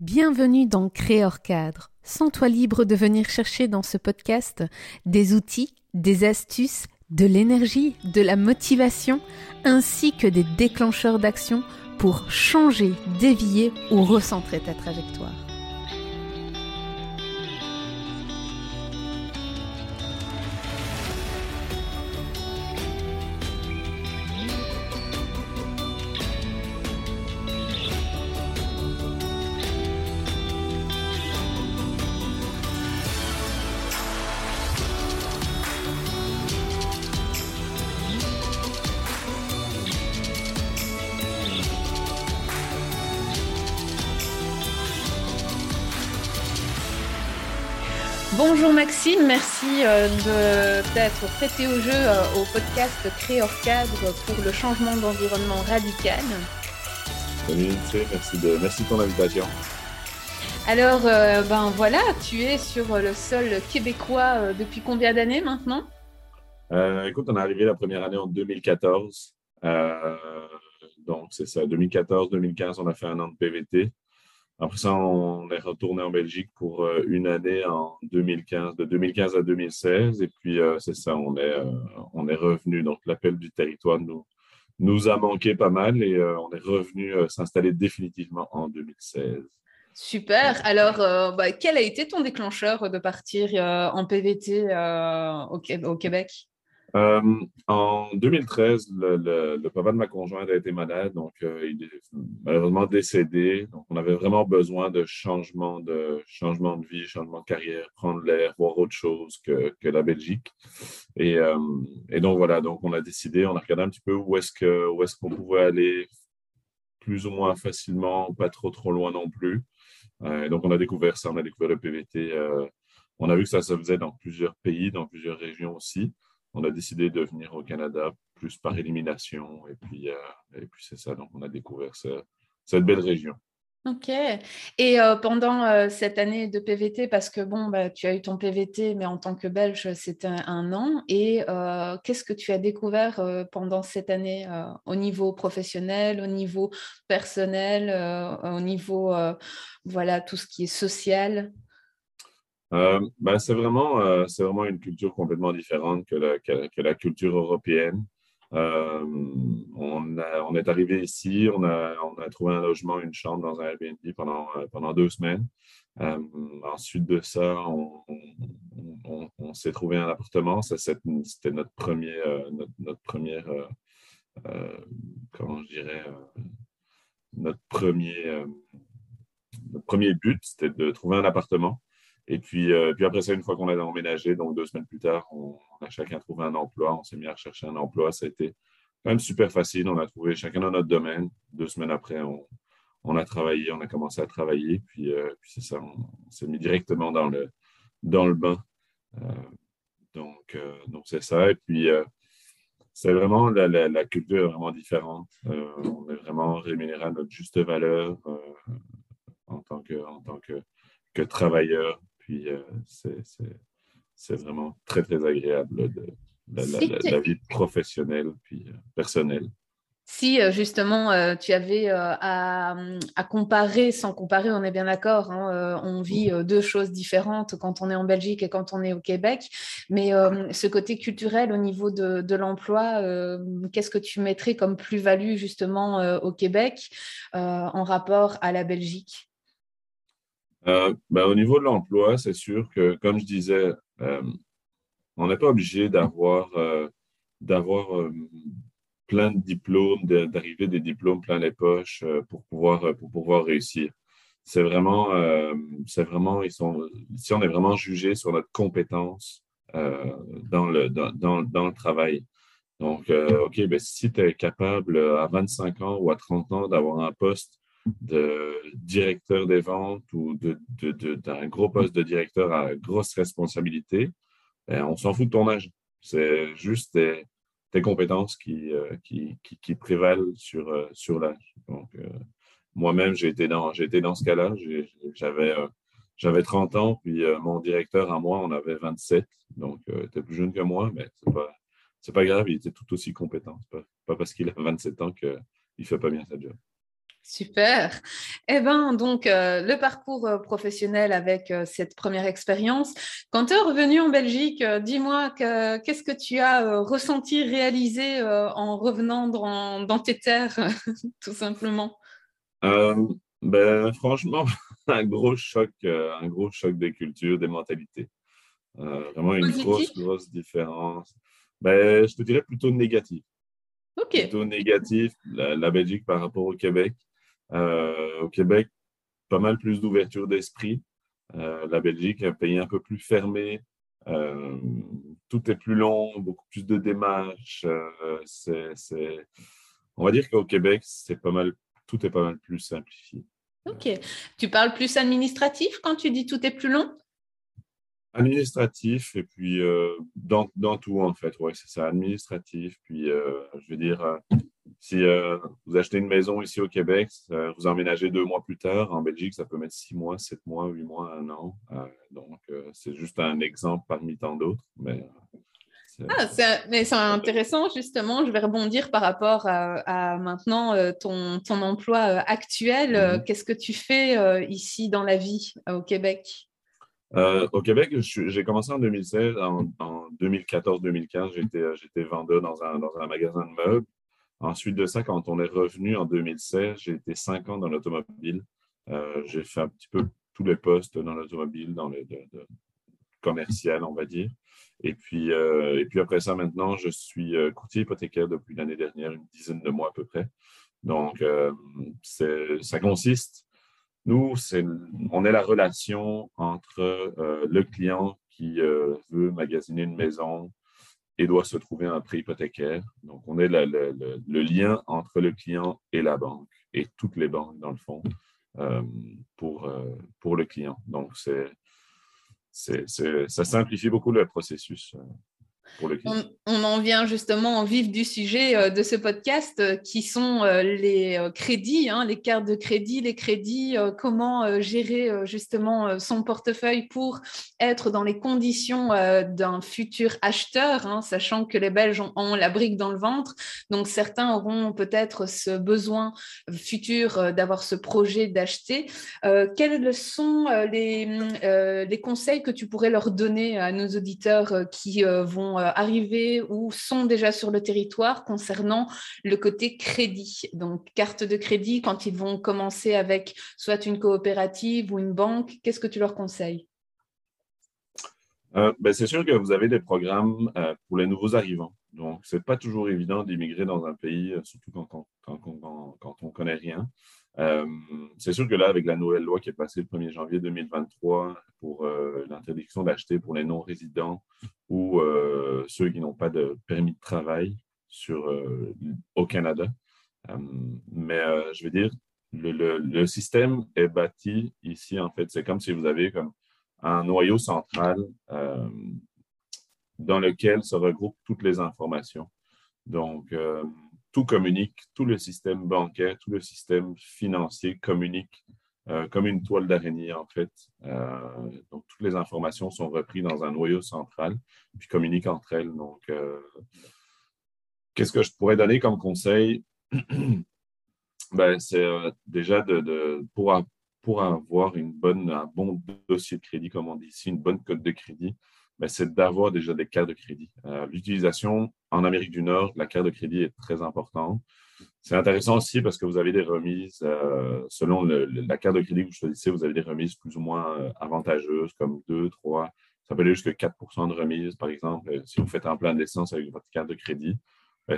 Bienvenue dans Créor Cadre. Sens-toi libre de venir chercher dans ce podcast des outils, des astuces, de l'énergie, de la motivation, ainsi que des déclencheurs d'action pour changer, dévier ou recentrer ta trajectoire. Bonjour Maxime, merci euh, de t'être prêté au jeu euh, au podcast Créor Cadre pour le changement d'environnement radical. Salut merci de, merci de ton invitation. Alors, euh, ben voilà, tu es sur le sol québécois depuis combien d'années maintenant? Écoute, on est arrivé la première année en 2014. donc, c'est ça, 2014-2015, on a fait un an de PVT. Après ça, on est retourné en Belgique pour euh, une année en 2015, de 2015 à 2016. Et puis, euh, c'est ça, on est, euh, est revenu. Donc, l'appel du territoire nous, nous a manqué pas mal et on est revenu s'installer définitivement en 2016. Super. Alors, bah, quel a été ton déclencheur de partir en PVT au, Québec? Euh, en 2013, le, papa de ma conjointe a été malade, donc euh, il est malheureusement décédé. Donc, on avait vraiment besoin de changement de, changement de vie, changement de carrière, prendre l'air, voir autre chose que, que la Belgique. Et, euh, et, donc, voilà, donc on a décidé, on a regardé un petit peu où est-ce que, où est-ce qu'on pouvait aller plus ou moins facilement, pas trop, trop loin non plus. et donc, on a découvert ça, on a découvert le PVT. on a vu que ça se faisait dans plusieurs pays, dans plusieurs régions aussi on a décidé de venir au Canada plus par élimination. Et puis, euh, c'est ça. Donc, on a découvert cette belle région. Ok. Et euh, pendant euh, cette année de PVT, parce que bon, bah, tu as eu ton PVT, mais en tant que Belge, c'était un, an. Et qu'est-ce que tu as découvert pendant cette année au niveau professionnel, au niveau personnel, au niveau, voilà, tout ce qui est social? Euh, ben, c'est vraiment, euh, vraiment une culture complètement différente que la, que, la culture européenne. Euh, on, est arrivé ici, on a, trouvé un logement, une chambre dans un Airbnb pendant, pendant deux semaines. ensuite de ça, on, s'est trouvé un appartement. C'était notre premier, notre, première, comment je dirais, notre premier, notre premier but, c'était de trouver un appartement. Et puis, euh, puis après ça, une fois qu'on a emménagé, donc deux semaines plus tard, on, a chacun trouvé un emploi. On s'est mis à rechercher un emploi. Ça a été quand même super facile. On a trouvé chacun dans notre domaine. Deux semaines après, on, on a travaillé, on a commencé à travailler. Puis, euh, puis c'est ça, on, s'est mis directement dans le, dans le bain. Euh, donc, donc c'est ça. Et puis, c'est vraiment la, la, culture est vraiment différente. on est vraiment rémunéré à notre juste valeur en tant que, en tant que, que travailleur puis euh, c'est vraiment très, très agréable de, la, vie professionnelle puis euh, personnelle. Si euh, justement tu avais à, comparer, sans comparer, on est bien d'accord, hein, on vit deux choses différentes quand on est en Belgique et quand on est au Québec, mais ce côté culturel au niveau de, de l'emploi, qu'est-ce que tu mettrais comme plus-value justement au Québec en rapport à la Belgique? Euh, ben, au niveau de l'emploi, c'est sûr que, comme je disais, euh, on n'est pas obligé d'avoir euh, plein de diplômes, d'arriver des diplômes plein les poches pour pouvoir pour pouvoir réussir. C'est vraiment, vraiment, ils sont, ici on est vraiment jugé sur notre compétence dans le dans, dans, le travail. Donc, OK, ben, si tu es capable à 25 ans ou à 30 ans d'avoir un poste de directeur des ventes ou d'un gros poste de directeur à grosse responsabilité, ben, on s'en fout de ton âge. C'est juste tes, compétences qui, euh, qui, qui, prévalent sur, euh, sur l'âge. Euh, moi-même, j'ai été, dans, été dans ce cas-là. J'avais j'avais 30 ans, puis mon directeur à moi, on avait 27. Donc, il était plus jeune que moi, mais c'est pas, pas grave, il était tout aussi compétent. Ce pas, pas parce qu'il a 27 ans qu'il ne fait pas bien sa job. Super. Eh bien, donc, euh, le parcours euh, professionnel avec euh, cette première expérience. Quand tu es revenu en Belgique, dis-moi qu'est-ce que tu as ressenti, réalisé en revenant dans, tes terres, tout simplement? Ben, Franchement, un gros choc, un gros choc des cultures, des mentalités. vraiment une grosse, grosse différence. Ben, je te dirais plutôt négatif. Ok. Plutôt négatif, la Belgique par rapport au Québec. Euh, au Québec, pas mal plus d'ouverture d'esprit. Euh, la Belgique, un pays un peu plus fermé. Euh, tout est plus long, beaucoup plus de démarches. c'est, On va dire qu'au Québec, c'est pas mal, tout est pas mal plus simplifié. Ok. Tu parles plus administratif quand tu dis tout est plus long? Administratif et puis dans, dans, tout en fait, ouais, c'est ça, administratif. Puis je veux dire, si euh, vous achetez une maison ici au Québec, vous emménagez deux mois plus tard. En Belgique, ça peut mettre six mois, sept mois, huit mois, un an. Euh, donc, euh, c'est juste un exemple parmi tant d'autres. Mais, ah, c'est intéressant, justement. Je vais rebondir par rapport à, maintenant ton, ton, emploi actuel. Mm-hmm. Qu'est-ce que tu fais ici dans la vie au Québec? au Québec, j'ai commencé en 2016. En, 2014-2015, j'étais vendeur dans un, dans un magasin de meubles. Ensuite de ça, quand on est revenu en 2016, j'ai été cinq ans dans l'automobile. Euh, j'ai fait un petit peu tous les postes dans l'automobile, dans le commercial, on va dire. Et puis, euh, et puis après ça, maintenant, je suis euh, courtier hypothécaire depuis l'année dernière, une dizaine de mois à peu près. Donc, ça consiste, nous, on est la relation entre le client qui veut magasiner une maison, et doit se trouver un prêt hypothécaire. Donc, on est le, lien entre le client et la banque et toutes les banques, dans le fond, euh, pour, euh, pour le client. Donc, c'est, ça simplifie beaucoup le processus. On, en vient justement en vif du sujet euh, de ce podcast euh, qui sont euh, les crédits, hein, les cartes de crédit, les crédits, comment gérer justement son portefeuille pour être dans les conditions d'un futur acheteur, hein, sachant que les Belges ont, la brique dans le ventre. Donc certains auront peut-être ce besoin futur d'avoir ce projet d'acheter. quels sont les conseils que tu pourrais leur donner à nos auditeurs qui vont euh, arriver ou sont déjà sur le territoire concernant le côté crédit. Donc, carte de crédit, quand ils vont commencer avec soit une coopérative ou une banque, qu'est-ce que tu leur conseilles? Euh, ben, c'est sûr que vous avez des programmes euh, pour les nouveaux arrivants. Donc, ce n'est pas toujours évident d'immigrer dans un pays, surtout quand on quand, quand on connaît rien. Euh, c'est sûr que là, avec la nouvelle loi qui est passée le 1er janvier 2023 pour euh, l'interdiction d'acheter pour les non-résidents ou euh, ceux qui n'ont pas de permis de travail au Canada. mais je veux dire, le, le, système est bâti ici, en fait. C'est comme si vous avez comme un noyau central dans lequel se regroupent toutes les informations. Donc, tout communique, tout le système bancaire, tout le système financier communique euh, comme une toile d'araignée, en fait. Euh, donc, toutes les informations sont reprises dans un noyau central, puis communiquent entre elles. Donc, euh, qu'est-ce que je pourrais donner comme conseil? ben, c'est déjà de, pour, pour, avoir une bonne, un bon dossier de crédit, comme on dit ici, une bonne cote de crédit, ben, c'est d'avoir déjà des cartes de crédit. L'utilisation en Amérique du Nord, la carte de crédit est très importante. C'est intéressant aussi parce que vous avez des remises, euh, selon la carte de crédit que vous choisissez, vous avez des remises plus ou moins euh, avantageuses, comme 2, 3, ça peut aller jusqu'à 4% de remise, par exemple. Si vous faites un plein d'essence avec votre carte de crédit,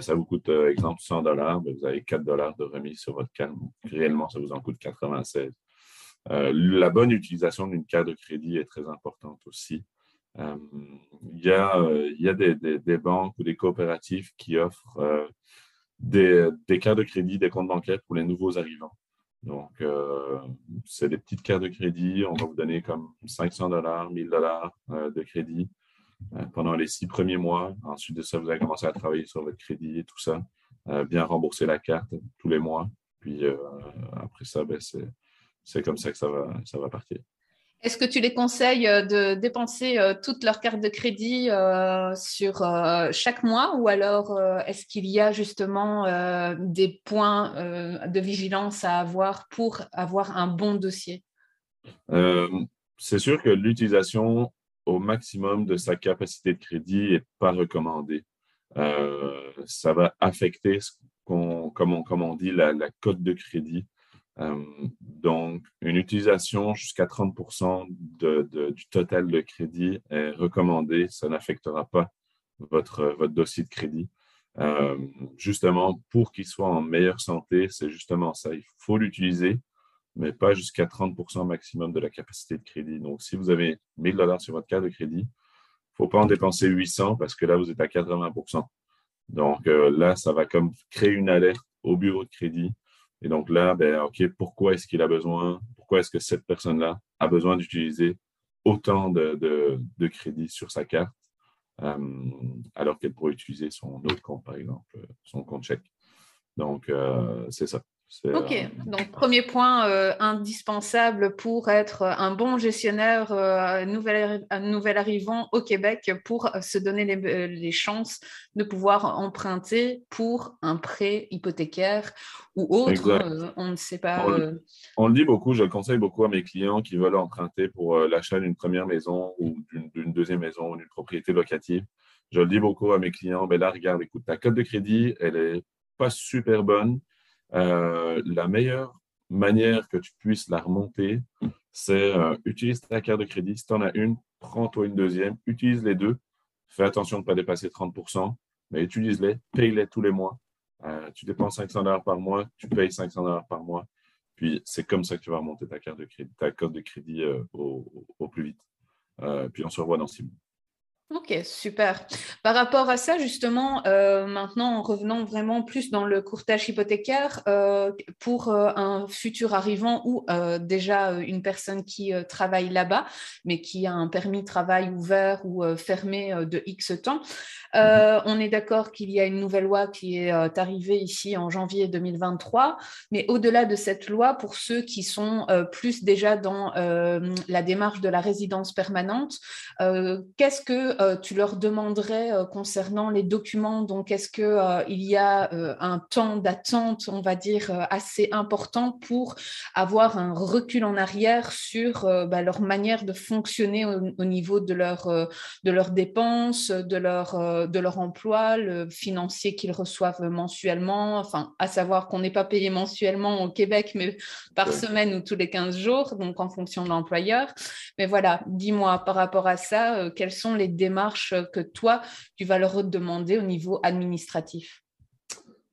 ça vous coûte, exemple, 100 dollars, ben, vous avez 4 dollars de remise sur votre carte. Réellement, ça vous en coûte 96. la bonne utilisation d'une carte de crédit est très importante aussi. Euh, il y a, euh, des, banques ou des coopératives qui offrent euh, des, cartes de crédit, des comptes bancaires pour les nouveaux arrivants. Donc, c'est des petites cartes de crédit. On va vous donner comme 500 dollars, 1000 dollars de crédit pendant les six premiers mois. Ensuite de ça, vous allez commencer à travailler sur votre crédit et tout ça. bien rembourser la carte tous les mois. Puis après ça, ben, c'est comme ça que ça va partir. Est-ce que tu les conseilles euh, de dépenser euh, toutes leurs cartes de crédit euh, sur chaque mois ou alors est-ce qu'il y a justement des points de vigilance à avoir pour avoir un bon dossier? C'est sûr que l'utilisation au maximum de sa capacité de crédit n'est pas recommandée. ça va affecter, comme, on, dit, la cote de crédit. Euh, donc, une utilisation jusqu'à 30% du total de crédit est recommandée. Ça n'affectera pas votre, votre dossier de crédit. Euh, justement, pour qu'il soit en meilleure santé, c'est justement ça. Il faut l'utiliser, mais pas jusqu'à 30% maximum de la capacité de crédit. Donc, si vous avez 1000 dollars sur votre carte de crédit, il ne faut pas en dépenser 800 parce que là, vous êtes à 80% Donc, euh, là, ça va comme créer une alerte au bureau de crédit et donc là, ben, OK, pourquoi est-ce qu'il a besoin, pourquoi est-ce que cette personne-là a besoin d'utiliser autant de, crédits sur sa carte, euh, alors qu'elle pourrait utiliser son autre compte, par exemple, son compte chèque. Donc, euh, c'est ça. Ok, euh, donc premier point euh, indispensable pour être un bon gestionnaire, euh, nouvel, un nouvel arrivant au Québec pour se donner les, chances de pouvoir emprunter pour un prêt hypothécaire ou autre. on ne sait pas. On, le dit beaucoup, je le conseille beaucoup à mes clients qui veulent emprunter pour l'achat d'une première maison ou d'une deuxième maison ou d'une propriété locative. Je le dis beaucoup à mes clients, ben là, regarde, écoute, ta cote de crédit, elle n'est pas super bonne euh, la meilleure manière que tu puisses la remonter, c'est euh, utilise ta carte de crédit. Si tu en as une, prends-toi une deuxième, utilise les deux. Fais attention de ne pas dépasser 30% mais utilise-les, paye-les tous les mois. Euh, tu dépenses 500 dollars par mois, tu payes 500 dollars par mois. Puis c'est comme ça que tu vas remonter ta carte de crédit, ta carte de crédit au, au, plus vite. puis on se revoit dans six mois. Ok, super. Par rapport à ça, justement, euh, maintenant, en revenant vraiment plus dans le courtage hypothécaire, euh, pour euh, un futur arrivant ou déjà une personne qui travaille là-bas, mais qui a un permis de travail ouvert ou fermé de X temps, mhm. on est d'accord qu'il y a une nouvelle loi qui est arrivée ici en janvier 2023, mais au-delà de cette loi, pour ceux qui sont plus déjà dans la démarche de la résidence permanente, qu'est-ce que euh, tu leur demanderais euh, concernant les documents. Donc, est-ce qu'il euh, il y a un temps d'attente, on va dire, assez important pour avoir un recul en arrière sur bah, leur manière de fonctionner au, niveau de, leur, de leurs dépenses, de leur, de leur emploi, le financier qu'ils reçoivent mensuellement, enfin, à savoir qu'on n'est pas payé mensuellement au Québec, mais par semaine ou tous les 15 jours, donc en fonction de l'employeur. Mais voilà, dis-moi par rapport à ça, quels sont les démarches que toi, tu vas leur demander au niveau administratif?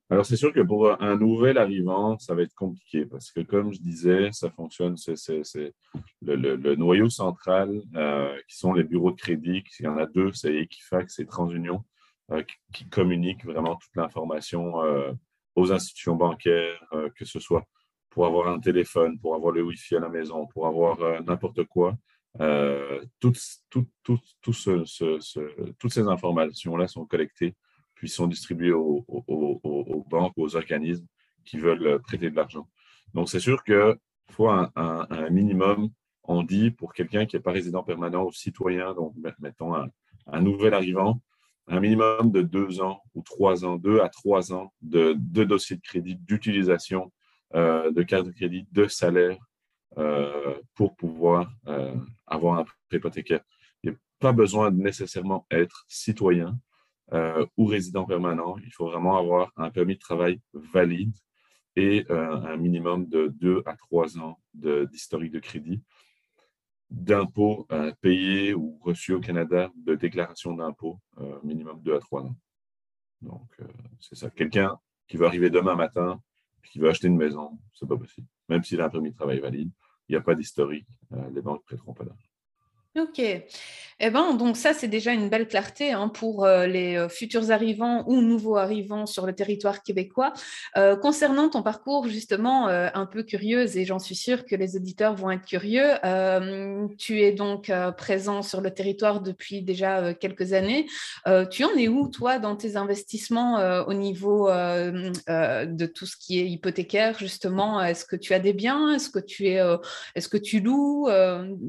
Alors, c'est sûr que pour un nouvel arrivant, ça va être compliqué parce que, comme je disais, ça fonctionne, c'est le, noyau central euh, qui sont les bureaux de crédit. Il y en a deux, c'est Equifax et TransUnion, euh, qui, communiquent vraiment toute l'information euh, aux institutions bancaires, que ce soit pour avoir un téléphone, pour avoir le Wi-Fi à la maison, pour avoir n'importe quoi. Euh, toutes, ces informations-là sont collectées puis sont distribuées aux, banques, aux organismes qui veulent prêter de l'argent. Donc, c'est sûr qu'il faut un, minimum, on dit, pour quelqu'un qui n'est pas résident permanent ou citoyen, donc mettons un, nouvel arrivant, un minimum de deux ans ou trois ans, deux à trois ans de, dossiers de crédit, d'utilisation euh, de carte de crédit, de salaire, euh, pour pouvoir euh, avoir un prêt hypothécaire. Il n'y a pas besoin de nécessairement être citoyen euh, ou résident permanent. Il faut vraiment avoir un permis de travail valide et un minimum de deux à trois ans d'historique de, crédit, d'impôts payés ou reçus au Canada, de déclaration d'impôts, minimum deux à trois ans. Donc, c'est ça. Quelqu'un qui veut arriver demain matin, qui veut acheter une maison, c'est pas possible, même permis de travail valide il n'y a pas d'historique, euh, les banques ne prêteront pas d'argent. Ok. Eh ben, donc ça, c'est déjà une belle clarté hein, pour euh, les euh, futurs arrivants ou nouveaux arrivants sur le territoire québécois. Euh, concernant ton parcours, justement, un peu curieuse, et j'en suis sûre que les auditeurs vont être curieux, tu es donc présent sur le territoire depuis déjà quelques années. tu en es où, toi, dans tes investissements au niveau de tout ce qui est hypothécaire, justement? Est-ce que tu as des biens? Est-ce que tu es, est-ce que tu loues?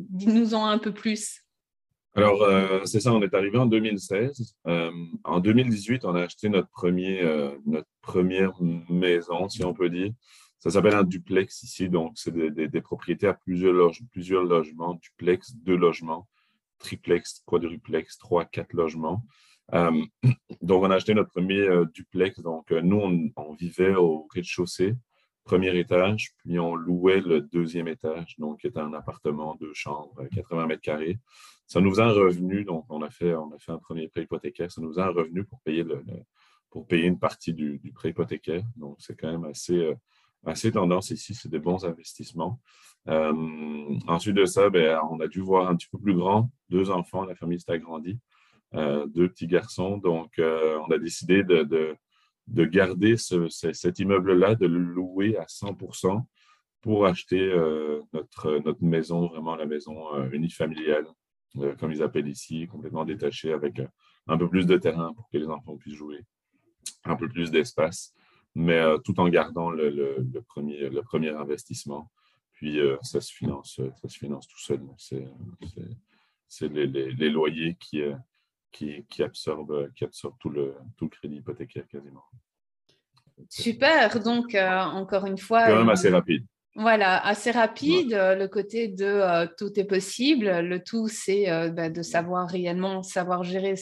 Dis-nous-en un peu plus. Alors, euh, c'est ça, on est arrivé en 2016. Euh, en 2018, on a acheté notre, premier, euh, notre première maison, si on peut dire. Ça s'appelle un duplex ici, donc c'est des, propriétés à plusieurs, plusieurs logements, duplex, deux logements, triplex, quadruplex, trois, quatre logements. donc, on a acheté notre premier duplex. Donc, nous, on vivait au rez-de-chaussée, premier étage, puis on louait le deuxième étage, donc qui était un appartement, deux chambres, 80 mètres carrés ça nous a un revenu, donc on a fait, on a fait un premier prêt hypothécaire, ça nous a un revenu pour payer, le, pour payer une partie du, prêt hypothécaire. Donc, c'est quand même assez, euh, assez tendance ici, c'est des bons investissements. Euh, ensuite de ça, ben, on a dû voir un petit peu plus grand, deux enfants, la famille s'est agrandie, euh, deux petits garçons. Donc, on a décidé de, garder cet immeuble-là, de le louer à 100% pour acheter notre, notre maison, vraiment la maison unifamiliale euh, comme ils appellent ici, complètement détaché avec euh, un peu plus de terrain pour que les enfants puissent jouer, un peu plus d'espace, mais euh, tout en gardant le, premier, le premier investissement. Puis ça, se finance, ça se finance tout seul. C'est les, les, loyers qui, qui, qui, absorbent, qui absorbent tout, le, tout le crédit hypothécaire quasiment. Super, donc encore une fois. Quand même assez rapide. Voilà, assez rapide, euh, le côté de euh, tout est possible. Le tout, c'est euh, bah, de savoir réellement, savoir gérer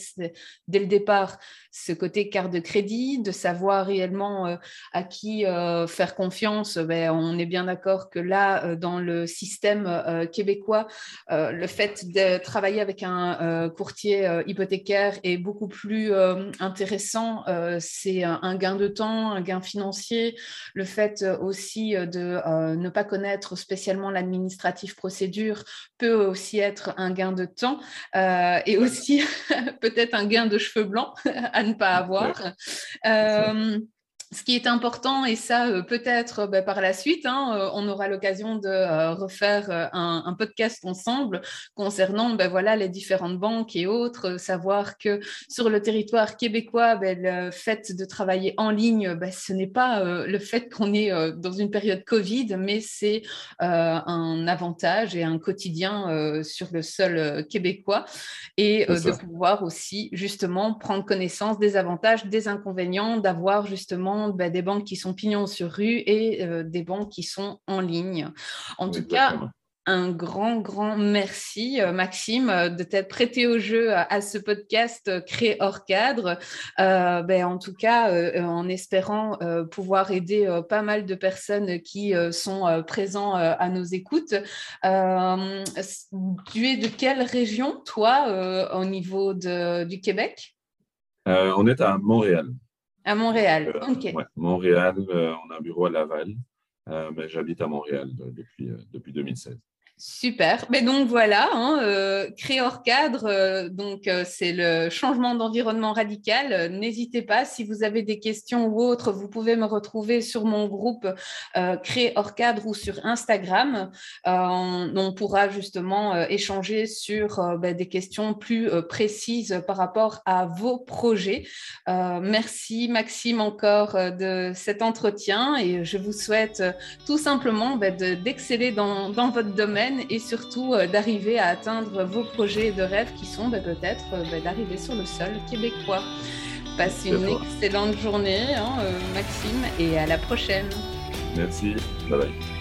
dès le départ ce côté carte de crédit, de savoir réellement à qui faire confiance. Ben, on est bien d'accord que là, dans le système québécois, le fait de travailler avec un courtier hypothécaire est beaucoup plus intéressant. c'est un gain de temps, un gain financier. Le fait aussi de ne pas connaître spécialement l'administratif procédure peut aussi être un gain de temps euh, et aussi peut-être un gain de cheveux blancs ne pas avoir. Euh, ce qui est important, et ça euh, peut-être bah, par la suite, hein, euh, on aura l'occasion de euh, refaire un, podcast ensemble concernant ben, voilà, les différentes banques et autres, savoir que sur le territoire québécois, ben, le fait de travailler en ligne, ce n'est pas le fait qu'on est dans une période Covid, mais c'est un avantage et un quotidien sur le sol québécois, et de pouvoir aussi justement prendre connaissance des avantages, des inconvénients, d'avoir justement bah, des banques qui sont pignons sur rue et euh, des banques qui sont en ligne. En tout cas, un grand, grand merci, euh, Maxime, de t'être prêté au jeu à, ce podcast créé hors cadre. Euh, ben, en tout cas, en espérant pouvoir aider pas mal de personnes qui sont présents à nos écoutes. tu es de quelle région, toi, au niveau de, du Québec? On est à Montréal. À Montréal, euh, ok. Montréal, euh, on a un bureau à Laval, euh, mais j'habite à Montréal depuis, depuis 2016. Super. Mais donc voilà, hein, euh, créer hors cadre, euh, donc euh, c'est le changement d'environnement radical. N'hésitez pas, si vous avez des questions ou autres, vous pouvez me retrouver sur mon groupe Créer hors cadre ou sur Instagram. On, pourra justement échanger sur ben, des questions plus précises par rapport à vos projets. merci Maxime encore de cet entretien et je vous souhaite tout simplement ben, d'exceller dans votre domaine et surtout euh, d'arriver à atteindre vos projets de rêve qui sont bah, peut-être euh, bah, d'arriver sur le sol québécois. Passez une excellente journée, hein, euh, Maxime, et à la prochaine. Merci. Bye bye.